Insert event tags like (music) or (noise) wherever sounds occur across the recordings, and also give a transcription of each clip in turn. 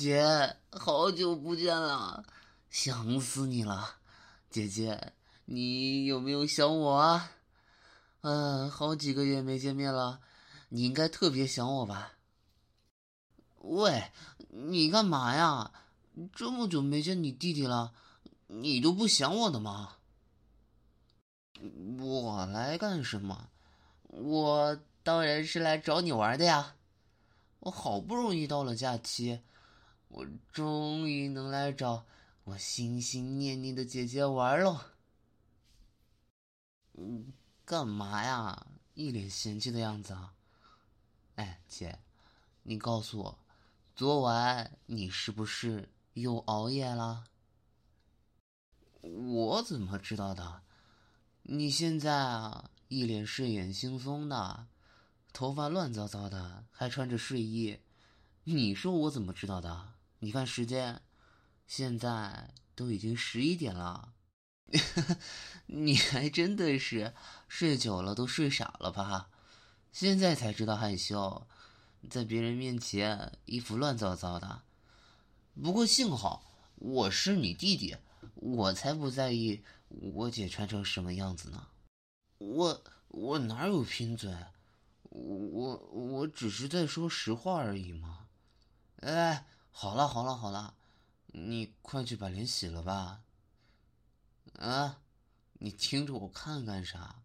姐，好久不见了，想死你了。姐姐，你有没有想我啊？嗯，好几个月没见面了，你应该特别想我吧？喂，你干嘛呀？这么久没见你弟弟了，你都不想我的吗？我来干什么？我当然是来找你玩的呀！我好不容易到了假期。我终于能来找我心心念念的姐姐玩喽！嗯，干嘛呀？一脸嫌弃的样子啊！哎，姐，你告诉我，昨晚你是不是又熬夜了？我怎么知道的？你现在啊，一脸睡眼惺忪的，头发乱糟糟的，还穿着睡衣，你说我怎么知道的？你看时间，现在都已经十一点了，(laughs) 你还真的是睡久了都睡傻了吧？现在才知道害羞，在别人面前衣服乱糟糟的。不过幸好我是你弟弟，我才不在意我姐穿成什么样子呢。我我哪有贫嘴？我我只是在说实话而已嘛。哎。好了好了好了，你快去把脸洗了吧。啊，你盯着我看干啥？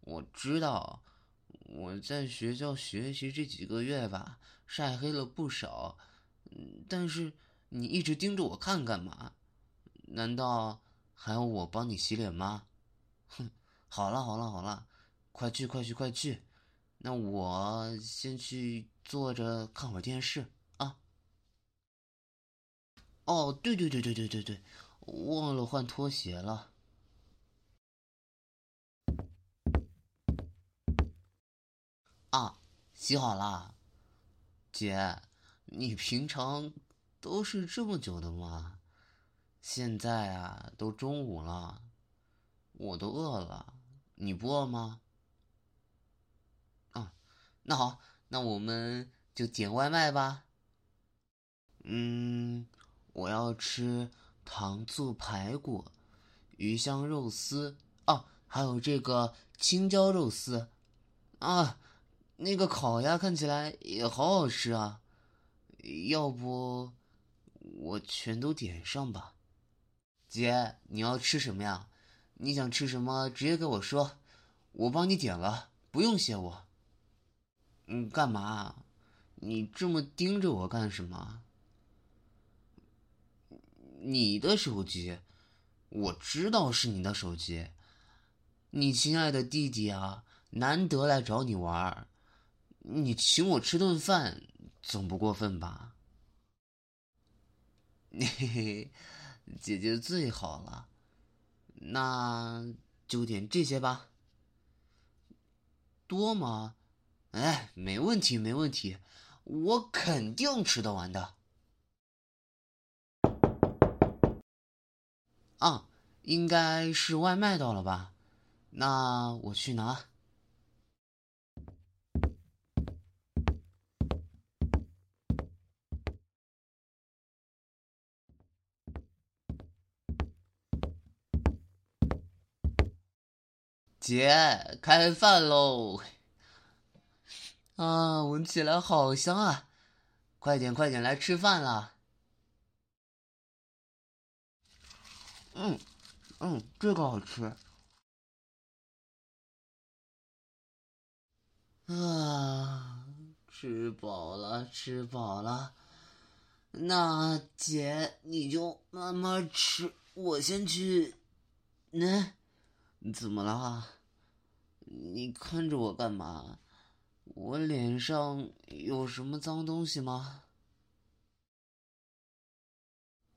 我知道我在学校学习这几个月吧，晒黑了不少。但是你一直盯着我看干嘛？难道还要我帮你洗脸吗？哼，好了好了好了，快去快去快去。那我先去坐着看会儿电视。哦，对对对对对对对，忘了换拖鞋了。啊，洗好了，姐，你平常都是这么久的吗？现在啊，都中午了，我都饿了，你不饿吗？啊，那好，那我们就点外卖吧。嗯。我要吃糖醋排骨、鱼香肉丝哦，还有这个青椒肉丝啊，那个烤鸭看起来也好好吃啊，要不我全都点上吧？姐，你要吃什么呀？你想吃什么直接跟我说，我帮你点了，不用谢我。嗯，干嘛？你这么盯着我干什么？你的手机，我知道是你的手机。你亲爱的弟弟啊，难得来找你玩你请我吃顿饭总不过分吧？(laughs) 嘿嘿，姐姐最好了，那就点这些吧。多吗？哎，没问题，没问题，我肯定吃得完的。啊，应该是外卖到了吧？那我去拿。姐，开饭喽！啊，闻起来好香啊！快点，快点来吃饭了。嗯，嗯，这个好吃。啊，吃饱了，吃饱了。那姐，你就慢慢吃，我先去。那，怎么了？你看着我干嘛？我脸上有什么脏东西吗？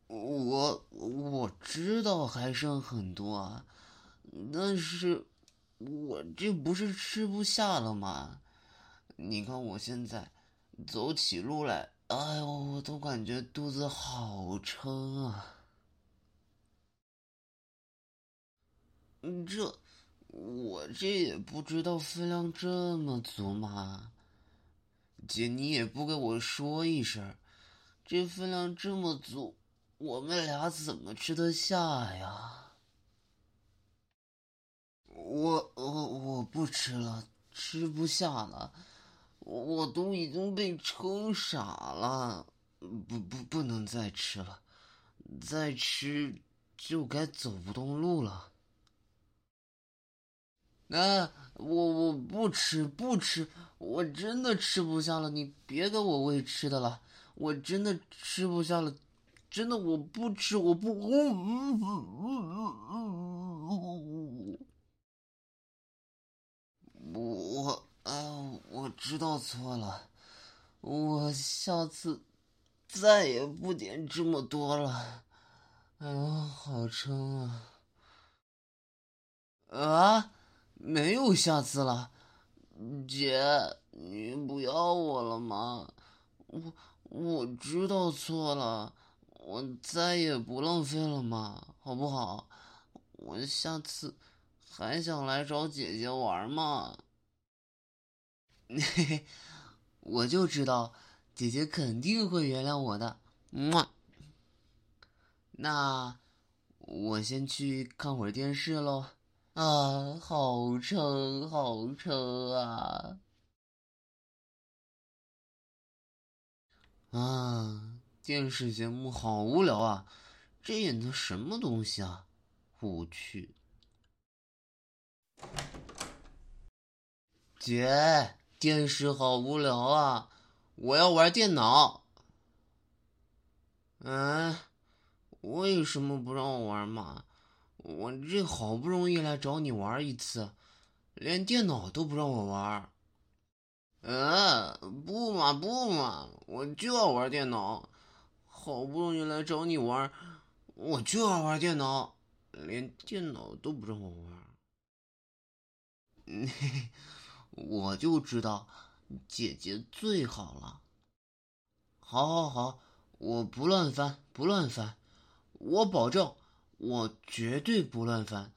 我我知道还剩很多啊，但是，我这不是吃不下了吗？你看我现在走起路来，哎呦，我都感觉肚子好撑啊！这我这也不知道分量这么足吗？姐，你也不跟我说一声。这分量这么足，我们俩怎么吃得下呀？我我我不吃了，吃不下了，我都已经被撑傻了，不不不能再吃了，再吃就该走不动路了。啊，我我不吃不吃，我真的吃不下了，你别给我喂吃的了，我真的吃不下了，真的我不吃，我不。我啊，我知道错了，我下次再也不点这么多了。哎呦，好撑啊！啊，没有下次了，姐，你不要我了吗？我我知道错了，我再也不浪费了嘛，好不好？我下次。还想来找姐姐玩嘛？(laughs) 嘿嘿，我就知道姐姐肯定会原谅我的。么，那我先去看会儿电视喽。啊，好撑，好撑啊！啊，电视节目好无聊啊！这演的什么东西啊？无趣。姐，电视好无聊啊！我要玩电脑。嗯，为什么不让我玩嘛？我这好不容易来找你玩一次，连电脑都不让我玩。嗯，不嘛不嘛，我就要玩电脑。好不容易来找你玩，我就要玩电脑，连电脑都不让我玩。嘿，(laughs) 我就知道姐姐最好了。好，好，好，我不乱翻，不乱翻，我保证，我绝对不乱翻。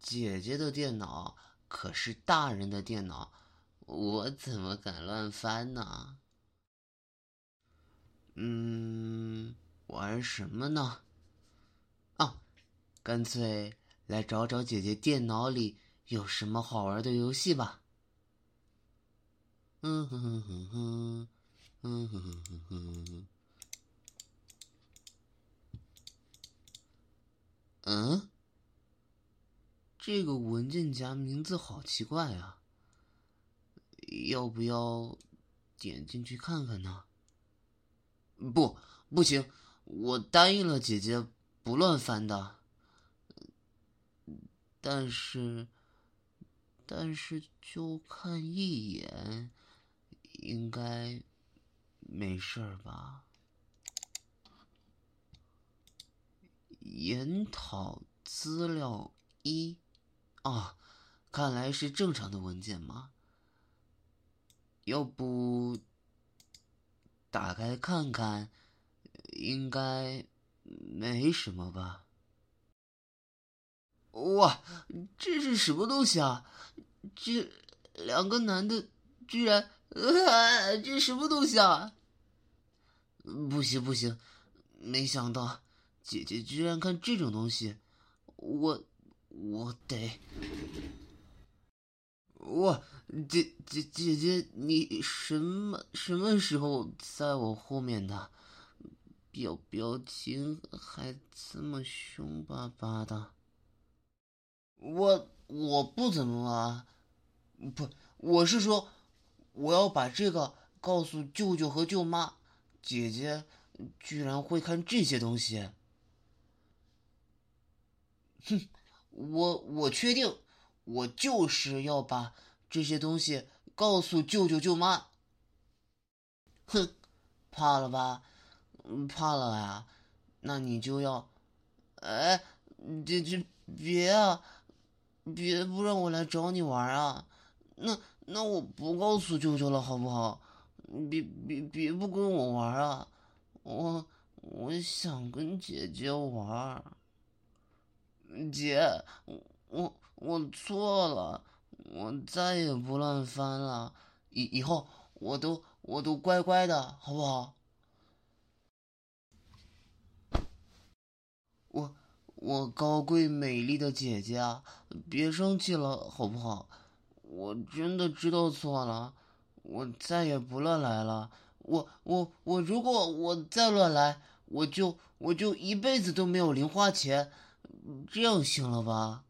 姐姐的电脑可是大人的电脑，我怎么敢乱翻呢？嗯，玩什么呢？啊，干脆来找找姐姐电脑里。有什么好玩的游戏吧？嗯哼哼哼哼，嗯哼哼哼哼。嗯，这个文件夹名字好奇怪啊！要不要点进去看看呢？不，不行，我答应了姐姐不乱翻的。但是。但是就看一眼，应该没事吧？研讨资料一，啊，看来是正常的文件嘛。要不打开看看？应该没什么吧。哇，这是什么东西啊？这两个男的居然……呃，这什么东西啊？不行不行，没想到姐姐居然看这种东西，我我得……哇，姐姐姐姐，你什么什么时候在我后面的？表表情还这么凶巴巴的。我我不怎么了，不，我是说，我要把这个告诉舅舅和舅妈。姐姐居然会看这些东西，哼，我我确定，我就是要把这些东西告诉舅舅舅妈。哼，怕了吧？怕了呀？那你就要，哎，这这别啊！别不让我来找你玩啊！那那我不告诉舅舅了，好不好？别别别不跟我玩啊！我我想跟姐姐玩。姐，我我错了，我再也不乱翻了以以后我都我都乖乖的好不好？我我高贵美丽的姐姐啊别生气了好不好？我真的知道错了我再也不乱来了。我我我如果我再乱来我就我就一辈子都没有零花钱这样行了吧？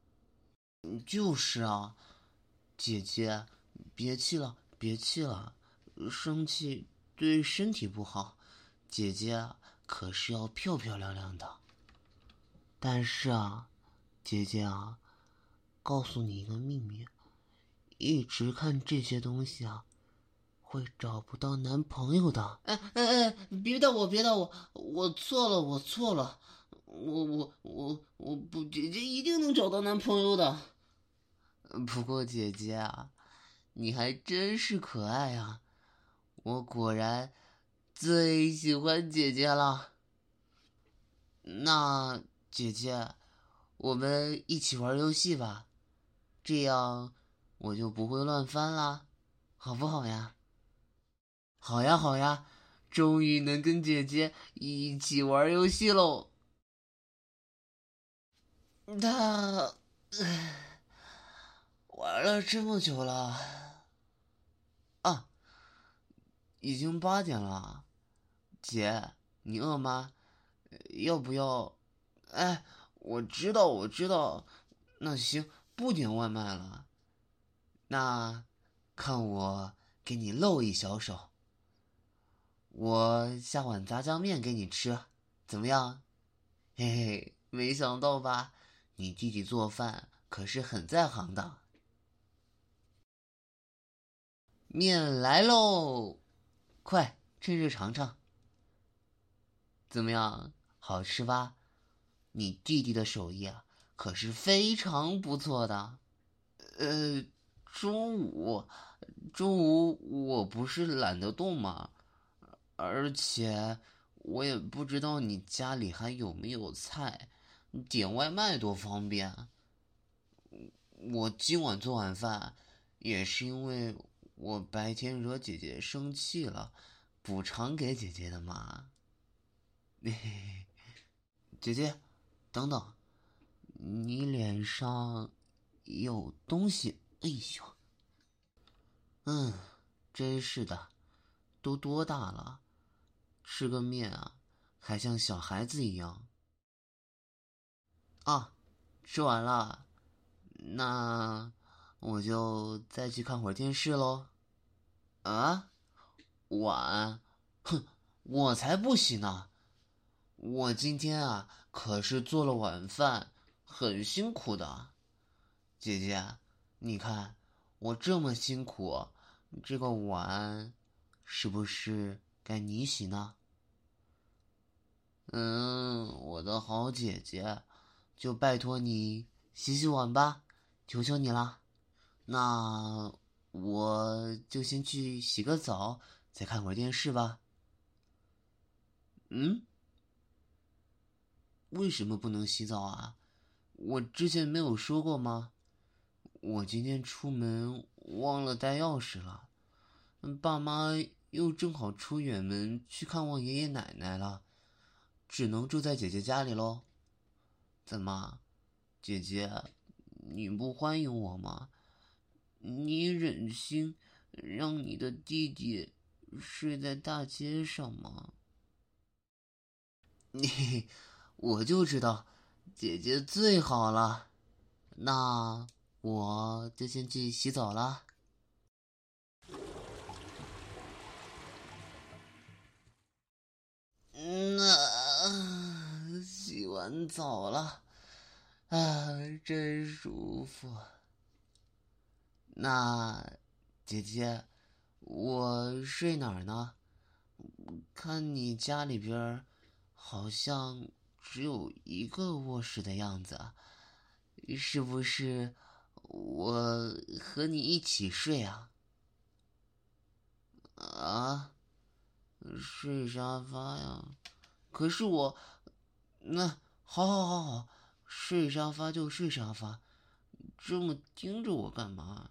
就是啊姐姐，别气了，别气了，生气对身体不好。姐姐可是要漂漂亮亮的。但是啊，姐姐啊，告诉你一个秘密，一直看这些东西啊，会找不到男朋友的。哎哎哎，别打我，别打我，我错了，我错了，我我我我不，姐姐一定能找到男朋友的。不过姐姐啊，你还真是可爱啊，我果然最喜欢姐姐了。那。姐姐，我们一起玩游戏吧，这样我就不会乱翻啦，好不好呀？好呀，好呀，终于能跟姐姐一起玩游戏喽！他 (sighs) 玩了这么久了啊，已经八点了，姐，你饿吗？要不要？哎，我知道，我知道，那行，不点外卖了。那，看我给你露一小手，我下碗炸酱面给你吃，怎么样？嘿嘿，没想到吧？你弟弟做饭可是很在行的。面来喽，快趁热尝尝。怎么样，好吃吧？你弟弟的手艺啊，可是非常不错的。呃，中午，中午我不是懒得动吗？而且我也不知道你家里还有没有菜，点外卖多方便。我今晚做晚饭，也是因为我白天惹姐姐生气了，补偿给姐姐的嘛。嘿嘿，姐姐。等等，你脸上有东西。哎呦，嗯，真是的，都多大了，吃个面啊，还像小孩子一样。啊，吃完了，那我就再去看会儿电视喽。啊，碗，哼，我才不洗呢。我今天啊，可是做了晚饭，很辛苦的。姐姐，你看我这么辛苦，这个碗是不是该你洗呢？嗯，我的好姐姐，就拜托你洗洗碗吧，求求你了。那我就先去洗个澡，再看会儿电视吧。嗯。为什么不能洗澡啊？我之前没有说过吗？我今天出门忘了带钥匙了，爸妈又正好出远门去看望爷爷奶奶了，只能住在姐姐家里喽。怎么，姐姐，你不欢迎我吗？你忍心让你的弟弟睡在大街上吗？你。我就知道，姐姐最好了。那我就先去洗澡了。嗯，洗完澡了，啊，真舒服。那姐姐，我睡哪儿呢？看你家里边好像。只有一个卧室的样子，是不是？我和你一起睡啊？啊，睡沙发呀？可是我……那好，好，好，好，睡沙发就睡沙发，这么盯着我干嘛？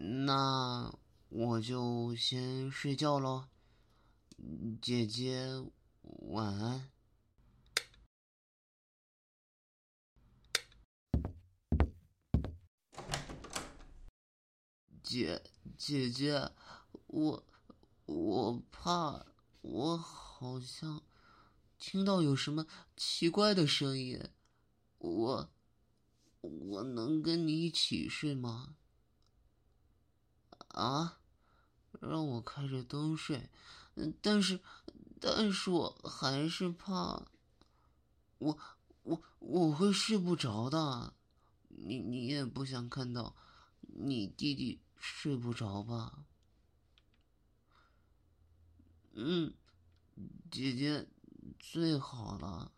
那我就先睡觉咯姐姐晚安。姐姐姐我我怕我好像听到有什么奇怪的声音。我我能跟你一起睡吗？啊，让我开着灯睡，但是但是我还是怕，我我我会睡不着的，你你也不想看到你弟弟。睡不着吧？嗯，姐姐最好了。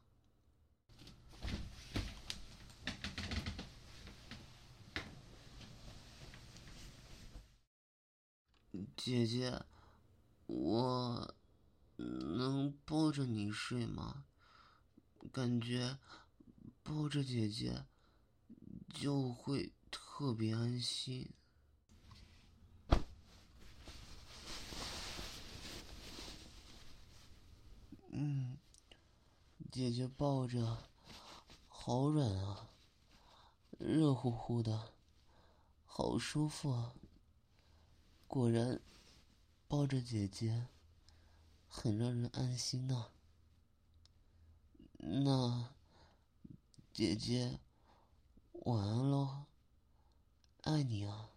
姐姐，我能抱着你睡吗？感觉抱着姐姐就会特别安心。嗯，姐姐抱着，好软啊，热乎乎的，好舒服啊。果然，抱着姐姐，很让人安心呢。那，姐姐，晚安喽，爱你啊。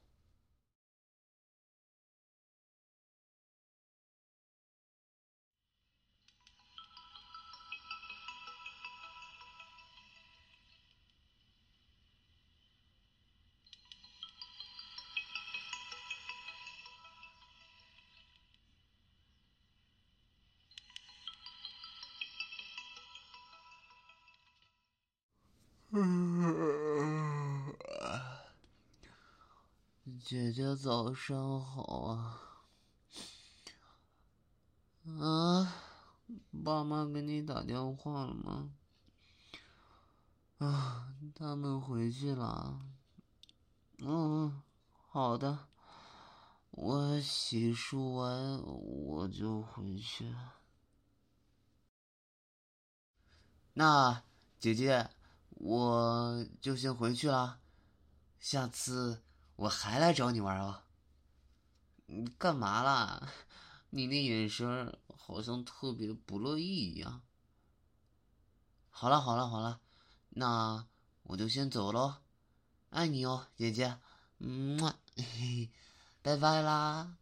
姐姐早上好啊！啊，爸妈给你打电话了吗？啊，他们回去了。嗯，好的，我洗漱完我就回去。那姐姐。我就先回去了，下次我还来找你玩啊！你干嘛啦？(laughs) 你那眼神好像特别不乐意一样。好了好了好了，那我就先走喽，爱你哦，姐姐，嗯，(laughs) 拜拜啦。